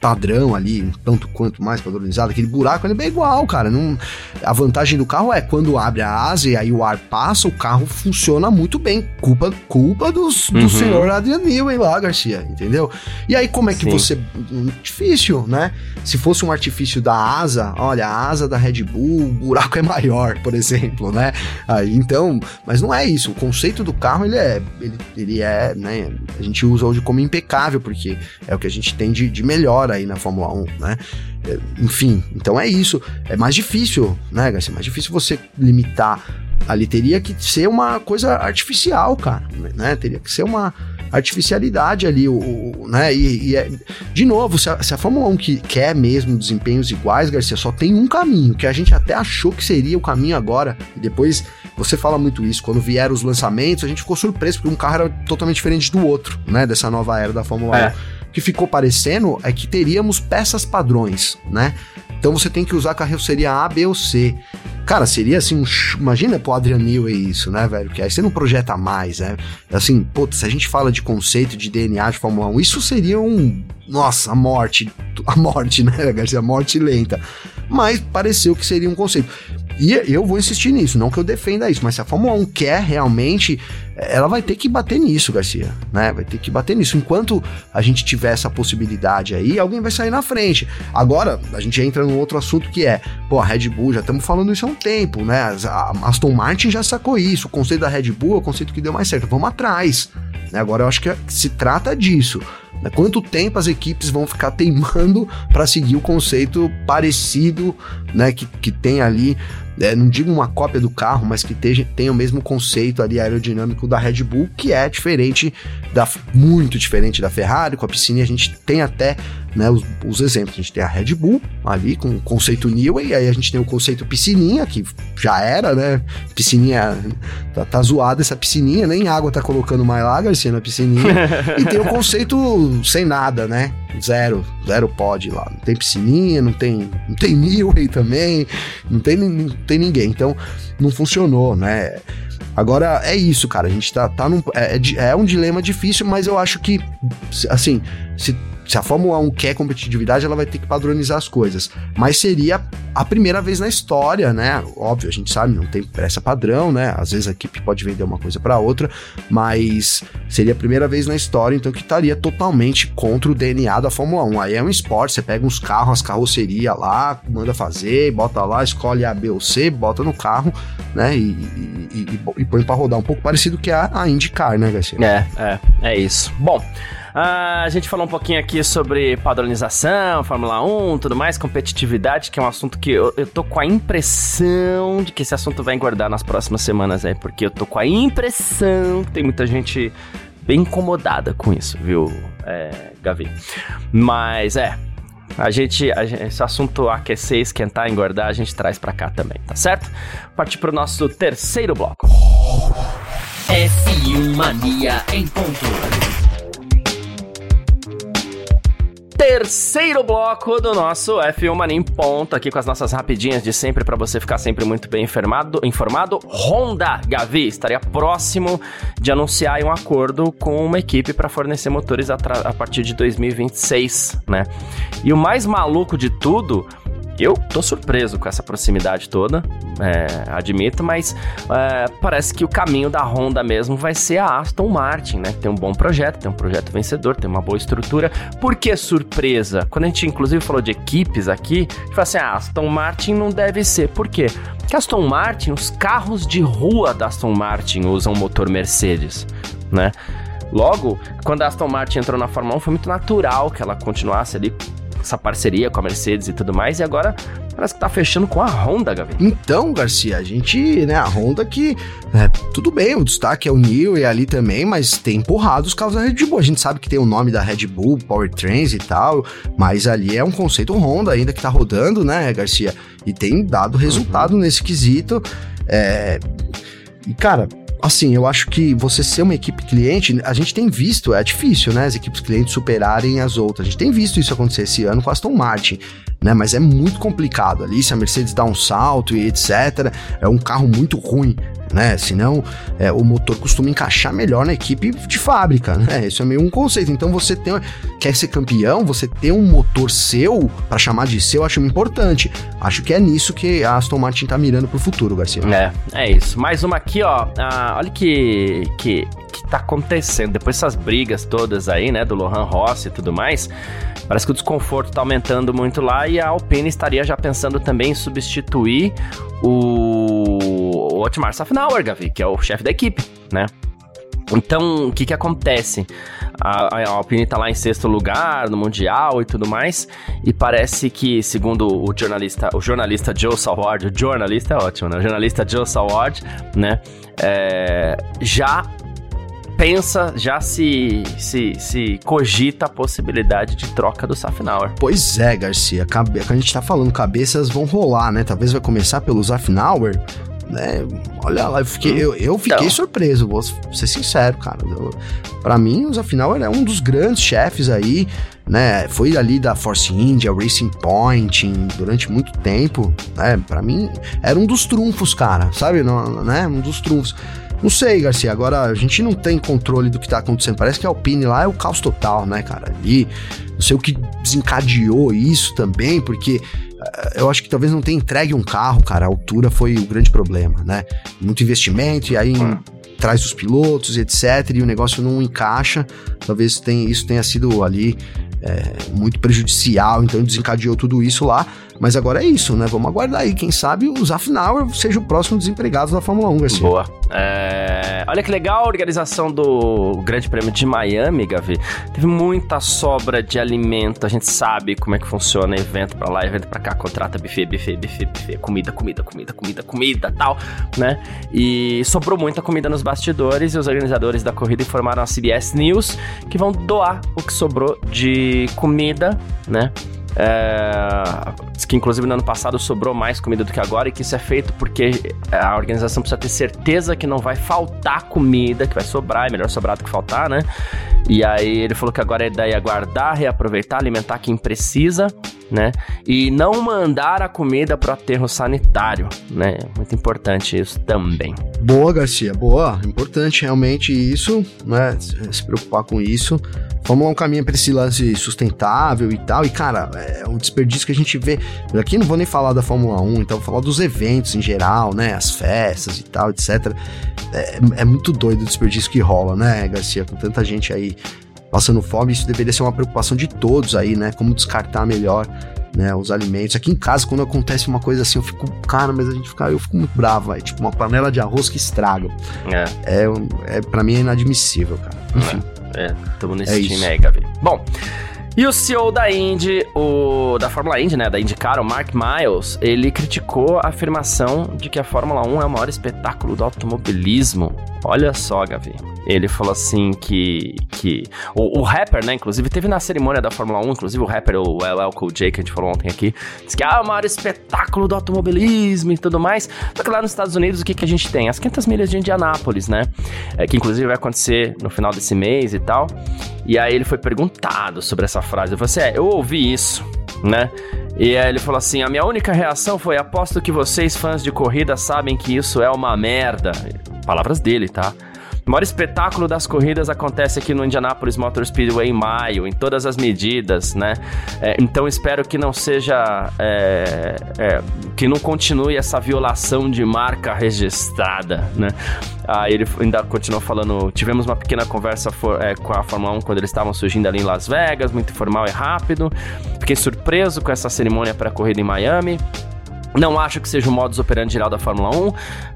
padrão ali, tanto quanto mais padronizado, aquele buraco ele é bem igual, cara. Não, a vantagem do carro é quando abre a asa e aí o ar passa, o carro funciona muito bem. Culpa, culpa dos, do uhum. senhor Adrian Newey lá, Garcia, entendeu? E aí como é que Sim. você. Difícil, né? Se fosse um artifício da asa, olha, a asa da Red Bull, o buraco é maior, por exemplo, né? Aí então, mas não é isso. O conceito do carro ele é, ele, ele é, né? A gente usa hoje como impecável, porque é o que a gente tem de, de melhor aí na Fórmula 1, né? É, enfim, então é isso. É mais difícil, né, Garcia? É mais difícil você limitar. Ali teria que ser uma coisa artificial, cara, né? Teria que ser uma artificialidade ali, o, o né? E, e é, de novo, se a, se a, Fórmula 1 que quer mesmo desempenhos iguais, Garcia, só tem um caminho, que a gente até achou que seria o caminho agora, e depois você fala muito isso, quando vieram os lançamentos, a gente ficou surpreso, porque um carro era totalmente diferente do outro, né? Dessa nova era da Fórmula é. 1 que ficou parecendo é que teríamos peças padrões, né? Então você tem que usar carroceria A, B ou C. Cara, seria assim, um, imagina pro Adrian Newey isso, né, velho? Que aí você não projeta mais, né? Assim, putz, se a gente fala de conceito de DNA de Fórmula 1, isso seria um. Nossa, a morte. A morte, (laughs) né, Garcia? A morte lenta. Mas pareceu que seria um conceito. E eu vou insistir nisso, não que eu defenda isso, mas se a Fórmula 1 quer realmente, ela vai ter que bater nisso, Garcia, né? Vai ter que bater nisso. Enquanto a gente tiver essa possibilidade aí, alguém vai sair na frente. Agora, a gente entra num outro assunto que é, pô, a Red Bull, já estamos falando isso há um tempo, né? A Aston Martin já sacou isso. O conceito da Red Bull é o conceito que deu mais certo. Vamos atrás. Né? Agora eu acho que se trata disso. Né? Quanto tempo as equipes vão ficar teimando (laughs) para seguir o conceito parecido, né? Que, que tem ali é, não digo uma cópia do carro, mas que tenha, tenha o mesmo conceito ali aerodinâmico da Red Bull, que é diferente, da, muito diferente da Ferrari, com a piscina, a gente tem até né, os, os, exemplos. A gente tem a Red Bull ali com o conceito Newey, aí a gente tem o conceito piscininha, que já era, né? Piscininha, tá, tá zoada essa piscininha, nem água tá colocando mais lá, Garcia, na piscininha. e tem o (laughs) conceito sem nada, né? Zero, zero pod lá. Não tem piscininha, não tem, não tem Newey também, não tem, não tem ninguém. Então, não funcionou, né? Agora é isso, cara. A gente tá, tá num. É, é, é um dilema difícil, mas eu acho que, assim, se se a Fórmula 1 quer competitividade, ela vai ter que padronizar as coisas. Mas seria a primeira vez na história, né? Óbvio, a gente sabe, não tem pressa padrão, né? Às vezes a equipe pode vender uma coisa para outra, mas seria a primeira vez na história, então que estaria totalmente contra o DNA da Fórmula 1. Aí é um esporte, você pega uns carros, as carrocerias lá, manda fazer, bota lá, escolhe A, B ou C, bota no carro, né? E, e, e, e põe para rodar um pouco parecido que a, a IndyCar, né, Garcia? É, é, é isso. Bom. Ah, a gente falou um pouquinho aqui sobre padronização, Fórmula 1, tudo mais, competitividade, que é um assunto que eu, eu tô com a impressão de que esse assunto vai engordar nas próximas semanas aí, porque eu tô com a impressão que tem muita gente bem incomodada com isso, viu, é, Gavi? Mas é, A gente, a gente, esse assunto aquecer, esquentar, engordar, a gente traz para cá também, tá certo? Partir pro nosso terceiro bloco. F1 Mania em ponto. Terceiro bloco do nosso F1 Mania em ponto, aqui com as nossas rapidinhas de sempre para você ficar sempre muito bem informado. informado. Honda, Gavi, estaria próximo de anunciar um acordo com uma equipe para fornecer motores a, a partir de 2026, né? E o mais maluco de tudo eu tô surpreso com essa proximidade toda, é, admito, mas é, parece que o caminho da Honda mesmo vai ser a Aston Martin, né? Tem um bom projeto, tem um projeto vencedor, tem uma boa estrutura. Por que surpresa? Quando a gente inclusive falou de equipes aqui, a gente fala assim: ah, Aston Martin não deve ser. Por quê? Porque Aston Martin, os carros de rua da Aston Martin usam motor Mercedes, né? Logo, quando a Aston Martin entrou na Fórmula 1, foi muito natural que ela continuasse ali essa parceria com a Mercedes e tudo mais, e agora parece que tá fechando com a Honda, Gavi. Então, Garcia, a gente, né, a Honda que, é, tudo bem, o destaque é o Neil e ali também, mas tem empurrado os carros da Red Bull. A gente sabe que tem o nome da Red Bull, Powertrains e tal, mas ali é um conceito Honda ainda que tá rodando, né, Garcia? E tem dado resultado uhum. nesse quesito. É... E, cara, assim, eu acho que você ser uma equipe cliente, a gente tem visto, é difícil, né? As equipes clientes superarem as outras. A gente tem visto isso acontecer esse ano com a Aston Martin, né? Mas é muito complicado ali. Se a Mercedes dá um salto e etc., é um carro muito ruim né? Senão é, o motor costuma encaixar melhor na equipe de fábrica, né? (laughs) Isso é meio um conceito. Então você tem, quer ser campeão, você ter um motor seu para chamar de seu, acho importante. Acho que é nisso que a Aston Martin tá mirando pro futuro, Garcia. É, é isso. Mais uma aqui, ó. Ah, olha que, que que tá acontecendo depois dessas brigas todas aí, né, do Lohan Rossi e tudo mais. Parece que o desconforto tá aumentando muito lá e a Alpine estaria já pensando também em substituir o, o Otmar Safnauer, Gavi, que é o chefe da equipe, né? Então, o que que acontece? A, a Alpine tá lá em sexto lugar no Mundial e tudo mais, e parece que, segundo o jornalista, o jornalista Joe Saward, o jornalista é ótimo, né? O jornalista Joe Saward, né? É, já pensa, já se, se, se cogita a possibilidade de troca do Safnauer. Pois é, Garcia. A gente tá falando, cabeças vão rolar, né? Talvez vai começar pelo Safnauer. Né? Olha lá, eu fiquei, eu, eu fiquei então. surpreso, vou ser sincero, cara. para mim, o Zafnauer é um dos grandes chefes aí, né? Foi ali da Force India, Racing Point, durante muito tempo, né? Para mim, era um dos trunfos, cara, sabe? Não, né? Um dos trunfos. Não sei, Garcia. Agora a gente não tem controle do que tá acontecendo. Parece que a Alpine lá é o caos total, né, cara? Ali, não sei o que desencadeou isso também, porque eu acho que talvez não tenha entregue um carro, cara. A altura foi o grande problema, né? Muito investimento e aí traz os pilotos, etc. E o negócio não encaixa. Talvez tenha, isso tenha sido ali é, muito prejudicial, então desencadeou tudo isso lá. Mas agora é isso, né? Vamos aguardar aí. Quem sabe o Zafnauer seja o próximo desempregado da Fórmula 1, Garcia. Boa. É... Olha que legal a organização do Grande Prêmio de Miami, Gavi. Teve muita sobra de alimento. A gente sabe como é que funciona evento pra lá, evento pra cá. Contrata buffet, buffet, buffet, buffet. Comida, comida, comida, comida, comida, tal, né? E sobrou muita comida nos bastidores e os organizadores da corrida informaram a CBS News que vão doar o que sobrou de comida, né? É, que inclusive no ano passado sobrou mais comida do que agora e que isso é feito porque a organização precisa ter certeza que não vai faltar comida, que vai sobrar, é melhor sobrar do que faltar, né? E aí ele falou que agora a ideia é guardar, reaproveitar, alimentar quem precisa, né? E não mandar a comida para o aterro sanitário, né? Muito importante isso também. Boa, Garcia, boa. Importante realmente isso, né? Se preocupar com isso. Vamos lá um caminho para esse lance sustentável e tal. E, cara, é um desperdício que a gente vê. Aqui não vou nem falar da Fórmula 1, então vou falar dos eventos em geral, né? As festas e tal, etc. É, é muito doido o desperdício que rola, né, Garcia? Com tanta gente aí passando fome, isso deveria ser uma preocupação de todos aí, né? Como descartar melhor né, os alimentos. Aqui em casa, quando acontece uma coisa assim, eu fico, cara, mas a gente fica, eu fico muito bravo, é tipo uma panela de arroz que estraga. É. É, é para mim é inadmissível, cara. Enfim. É, é tamo nesse é time isso. aí, Gabi. Bom, e o CEO da Indy, o da Fórmula Indy, né, da IndyCar, o Mark Miles, ele criticou a afirmação de que a Fórmula 1 é o maior espetáculo do automobilismo. Olha só, Gavi. Ele falou assim que. que o, o, rapper, né, inclusive, teve na cerimônia da Fórmula 1, inclusive o rapper, o LL Cool J, que a gente falou ontem aqui, disse que ah, o maior espetáculo do automobilismo e tudo mais. Só que lá nos Estados Unidos, o que, que a gente tem? As 500 milhas de Indianápolis, né? É, que inclusive vai acontecer no final desse mês e tal. E aí ele foi perguntado sobre essa frase. Eu falei assim: é, eu ouvi isso, né? E aí ele falou assim: a minha única reação foi: aposto que vocês, fãs de corrida, sabem que isso é uma merda. Palavras dele, tá? O maior espetáculo das corridas acontece aqui no Indianapolis Motor Speedway em maio, em todas as medidas, né? É, então espero que não seja. É, é, que não continue essa violação de marca registrada, né? Aí ele ainda continuou falando. Tivemos uma pequena conversa for, é, com a Fórmula 1 quando eles estavam surgindo ali em Las Vegas, muito informal e rápido. Fiquei surpreso com essa cerimônia para a corrida em Miami. Não acho que seja o modus operandi geral da Fórmula 1,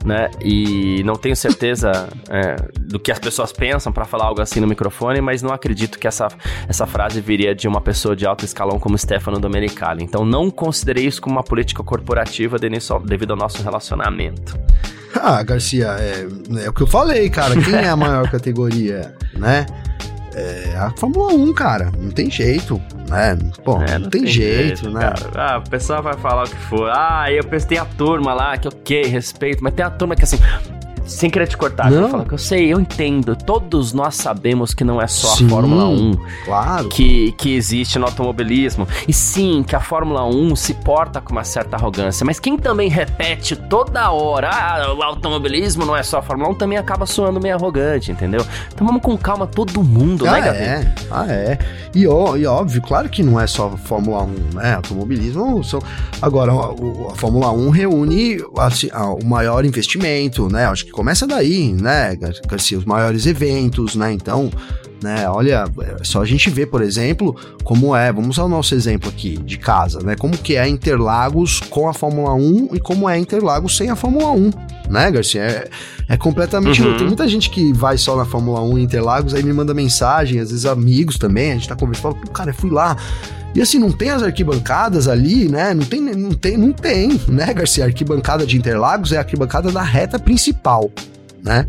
né? E não tenho certeza (laughs) é, do que as pessoas pensam para falar algo assim no microfone, mas não acredito que essa, essa frase viria de uma pessoa de alto escalão como Stefano Domenicali. Então não considerei isso como uma política corporativa devido ao nosso relacionamento. Ah, Garcia, é, é o que eu falei, cara. Quem é a maior (laughs) categoria, né? É a Fórmula 1, cara. Não tem jeito, né? Pô, é, não, não, tem, tem jeito, jeito, né? Cara. Ah, o pessoal vai falar o que for. Ah, eu pensei, tem a turma lá que ok, respeito, mas tem a turma que assim, sem querer te cortar, não. eu falo que eu sei, eu entendo. Todos nós sabemos que não é só sim, a Fórmula 1 claro. que, que existe no automobilismo. E sim, que a Fórmula 1 se porta com uma certa arrogância. Mas quem também repete toda hora, ah, o automobilismo não é só a Fórmula 1, também acaba soando meio arrogante, entendeu? Então vamos com calma todo mundo, ah, né, Gabi? É. Ah, é. E, ó, e óbvio, claro que não é só a Fórmula 1, né? Automobilismo são. Agora, a, a Fórmula 1 reúne assim, o maior investimento, né? Acho que começa daí, né, Garcia? Os maiores eventos, né? Então, né? Olha, é só a gente ver, por exemplo, como é, vamos usar o nosso exemplo aqui de casa, né? Como que é Interlagos com a Fórmula 1 e como é Interlagos sem a Fórmula 1, né, Garcia? É, é completamente uhum. Tem muita gente que vai só na Fórmula 1 em Interlagos, aí me manda mensagem, às vezes amigos também, a gente tá conversando, fala, cara, eu fui lá, e assim, não tem as arquibancadas ali, né? Não tem, não tem, não tem, né, Garcia? A arquibancada de Interlagos é a arquibancada da reta principal né?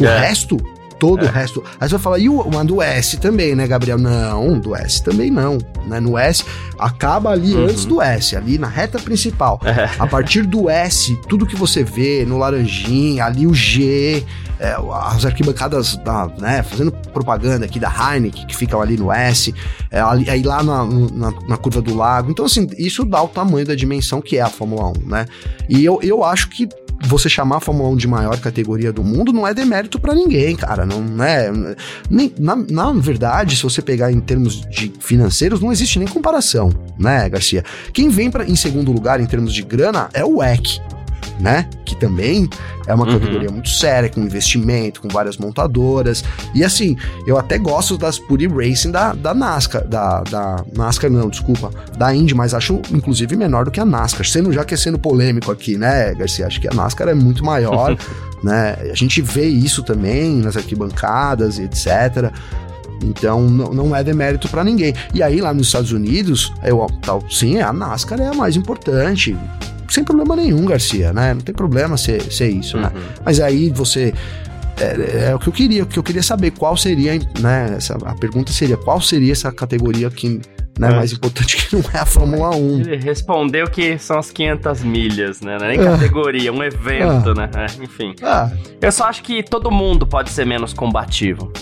O é. resto, todo é. o resto. Aí você vai falar, e o, uma do S também, né, Gabriel? Não, do S também não. Né? No S, acaba ali uhum. antes do S, ali na reta principal. É. A partir do S, tudo que você vê no laranjinha, ali o G, é, as arquibancadas, da, né, fazendo propaganda aqui da Heineken, que ficam ali no S, é, ali, aí lá na, na, na, curva do lago. Então, assim, isso dá o tamanho da dimensão que é a Fórmula 1, né? E eu, eu acho que você chamar a Fórmula 1 de maior categoria do mundo não é demérito para ninguém, cara. Não é. Nem, na, na verdade, se você pegar em termos de financeiros, não existe nem comparação, né, Garcia? Quem vem pra, em segundo lugar em termos de grana é o WEC né? Que também é uma uhum. categoria muito séria, com investimento, com várias montadoras. E assim, eu até gosto das Puri Racing da, da NASCAR, da, da NASCAR não, desculpa, da Indy, mas acho inclusive menor do que a NASCAR. Sendo já que é sendo polêmico aqui, né, Garcia? Acho que a NASCAR é muito maior, (laughs) né? A gente vê isso também nas arquibancadas e etc. Então não, não é demérito para ninguém. E aí lá nos Estados Unidos, eu, tal, sim, a NASCAR é a mais importante sem problema nenhum, Garcia, né? Não tem problema ser, ser isso, né? uhum. né? Mas aí você. É, é, o que eu queria, o que eu queria saber qual seria, né? Essa, a pergunta seria qual seria essa categoria que né, é. mais importante que não é a Fórmula 1. Ele respondeu que são as 500 milhas, né? Não é nem ah. categoria, um evento, ah. né? É, enfim. Ah. Eu só acho que todo mundo pode ser menos combativo.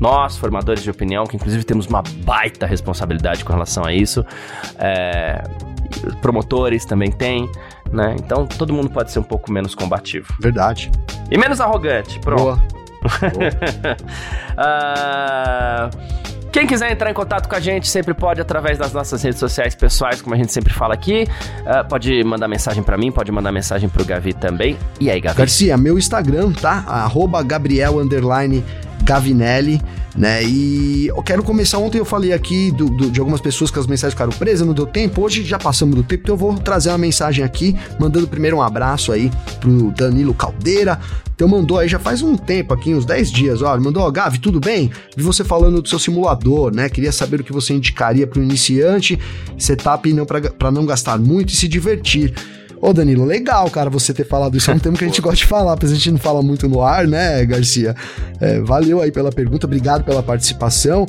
Nós, formadores de opinião, que inclusive temos uma baita responsabilidade com relação a isso, é, promotores também têm né? Então todo mundo pode ser um pouco menos combativo. Verdade. E menos arrogante, pronto. Boa. Boa. (laughs) uh... Quem quiser entrar em contato com a gente sempre pode através das nossas redes sociais pessoais, como a gente sempre fala aqui. Uh, pode mandar mensagem para mim, pode mandar mensagem pro Gavi também. E aí, Gavi? Garcia, meu Instagram, tá? Arroba Gabriel Gavinelli né? E eu quero começar. Ontem eu falei aqui do, do, de algumas pessoas que as mensagens ficaram presas, não deu tempo. Hoje já passamos do tempo, então eu vou trazer uma mensagem aqui, mandando primeiro um abraço aí pro Danilo Caldeira. Então mandou aí já faz um tempo aqui, uns 10 dias, ó, mandou, ó, Gavi, tudo bem? Vi você falando do seu simulador, né? Queria saber o que você indicaria para o iniciante, setup não para não gastar muito e se divertir. Ô, Danilo, legal, cara, você ter falado isso. É um tema que a gente gosta de falar, porque a gente não fala muito no ar, né, Garcia? É, valeu aí pela pergunta, obrigado pela participação.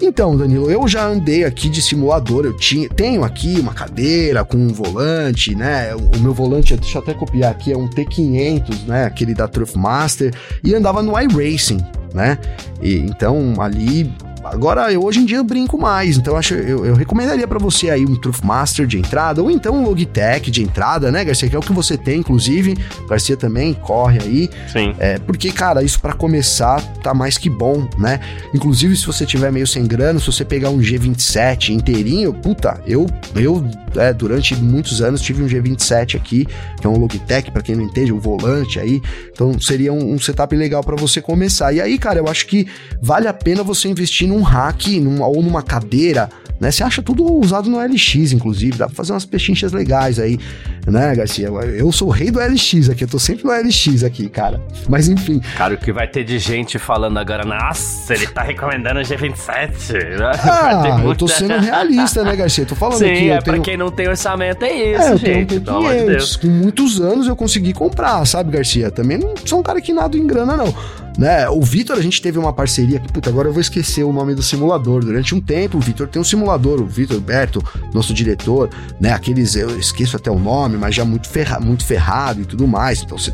Então, Danilo, eu já andei aqui de simulador, eu tinha, tenho aqui uma cadeira com um volante, né? O meu volante, deixa eu até copiar aqui, é um T500, né? Aquele da Truthmaster, e andava no iRacing, né? E, então, ali Agora, eu hoje em dia eu brinco mais, então acho, eu, eu recomendaria para você aí um Truthmaster de entrada, ou então um Logitech de entrada, né, Garcia? Que é o que você tem, inclusive. Garcia também corre aí. Sim. É, porque, cara, isso para começar tá mais que bom, né? Inclusive, se você tiver meio sem grana, se você pegar um G27 inteirinho, puta, eu, eu é, durante muitos anos tive um G27 aqui, que é um Logitech, para quem não entende, um volante aí. Então seria um, um setup legal para você começar. E aí, cara, eu acho que vale a pena você investir num rack ou numa cadeira né? Você acha tudo usado no LX, inclusive, dá pra fazer umas pechinchas legais aí, né, Garcia? Eu sou o rei do LX aqui, eu tô sempre no LX aqui, cara. Mas enfim. Cara, o que vai ter de gente falando agora, nossa, ele tá recomendando o G27. Né? Ah, eu tô sendo realista, né, Garcia? tô falando Sim, aqui. é tenho... pra quem não tem orçamento, é isso, é, eu gente. Tenho um de Com muitos anos eu consegui comprar, sabe, Garcia? Também não sou um cara que nada em grana, não né? O Vitor, a gente teve uma parceria que, puta, agora eu vou esquecer o nome do simulador. Durante um tempo, o Vitor tem um simulador, o Vitor Berto, nosso diretor, né? Aqueles, eu esqueço até o nome, mas já muito, ferra, muito ferrado e tudo mais. Então você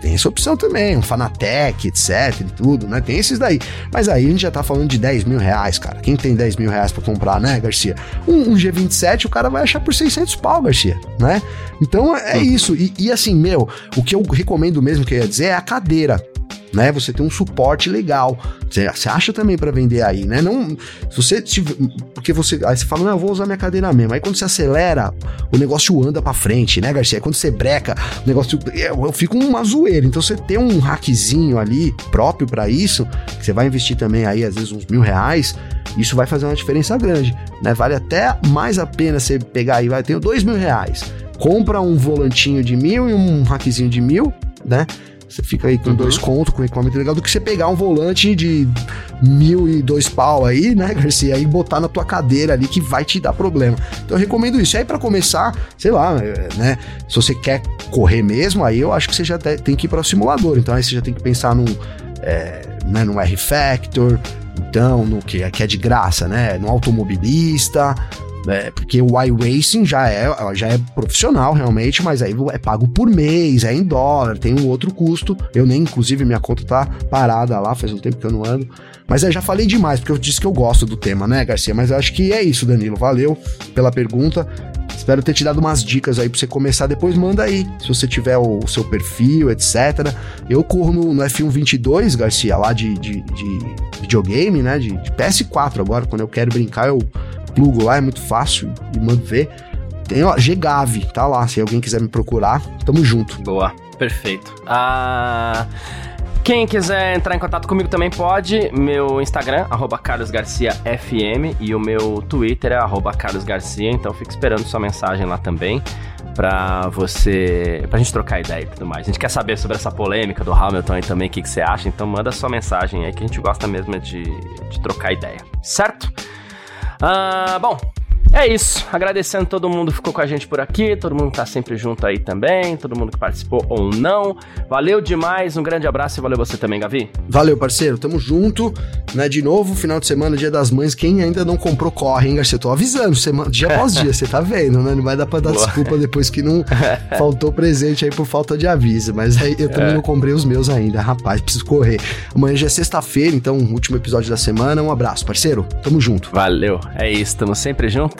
tem essa opção também, um Fanatec, etc e tudo, né? Tem esses daí. Mas aí a gente já tá falando de 10 mil reais, cara. Quem tem 10 mil reais pra comprar, né, Garcia? Um, um G27 o cara vai achar por 600 pau, Garcia, né? Então é isso. E, e assim, meu, o que eu recomendo mesmo que eu ia dizer é a cadeira né? Você tem um suporte legal. Você, você acha também para vender aí, né? Não, se você tiver, porque você, aí você fala, não, eu vou usar minha cadeira mesmo. Aí quando você acelera, o negócio anda para frente, né, Garcia? Aí quando você breca, o negócio eu, eu fico uma zoeira. Então você tem um hackzinho ali próprio para isso, que você vai investir também aí às vezes uns mil reais. Isso vai fazer uma diferença grande, né? Vale até mais a pena você pegar aí, vai ter dois mil reais. Compra um volantinho de mil e um hackzinho de mil, né? Você fica aí com uhum. dois contos, com equipamento legal, do que você pegar um volante de mil e dois pau aí, né, Garcia? E botar na tua cadeira ali que vai te dar problema. Então eu recomendo isso. E aí, para começar, sei lá, né? Se você quer correr mesmo, aí eu acho que você já tem que ir para o simulador. Então aí você já tem que pensar num, é, né, num R-Factor, então, no que, que é de graça, né? No automobilista, é, porque o iRacing já é, já é profissional realmente, mas aí é pago por mês, é em dólar, tem um outro custo. Eu nem, inclusive, minha conta tá parada lá, faz um tempo que eu não ando. Mas é, já falei demais, porque eu disse que eu gosto do tema, né, Garcia? Mas eu acho que é isso, Danilo. Valeu pela pergunta. Espero ter te dado umas dicas aí pra você começar. Depois manda aí, se você tiver o, seu perfil, etc. Eu corro no, no F1 22, Garcia, lá de, de, de videogame, né? De, de PS4 agora. Quando eu quero brincar, eu plugo lá, é muito fácil e mando ver. Tem, ó, Gave, tá lá, se alguém quiser me procurar, tamo junto. Boa, perfeito. Ah... Quem quiser entrar em contato comigo também pode. Meu Instagram, carlosgarciafm, e o meu Twitter é carlosgarcia, então fico esperando sua mensagem lá também pra você. pra gente trocar ideia e tudo mais. A gente quer saber sobre essa polêmica do Hamilton aí também, o que, que você acha, então manda sua mensagem aí que a gente gosta mesmo de, de trocar ideia, certo? Ah, bom, é isso. Agradecendo todo mundo que ficou com a gente por aqui, todo mundo que tá sempre junto aí também, todo mundo que participou ou não. Valeu demais, um grande abraço e valeu você também, Gavi. Valeu, parceiro. Tamo junto, né? De novo, final de semana, dia das mães. Quem ainda não comprou, corre, hein, Garcia? Tô avisando, semana, dia após dia, você tá vendo, né? Não vai dar pra dar Boa. desculpa depois que não (laughs) faltou presente aí por falta de aviso. Mas aí eu também é. não comprei os meus ainda, rapaz, preciso correr. Amanhã já é sexta-feira, então, último episódio da semana. Um abraço, parceiro. Tamo junto. Valeu, é isso, tamo sempre junto.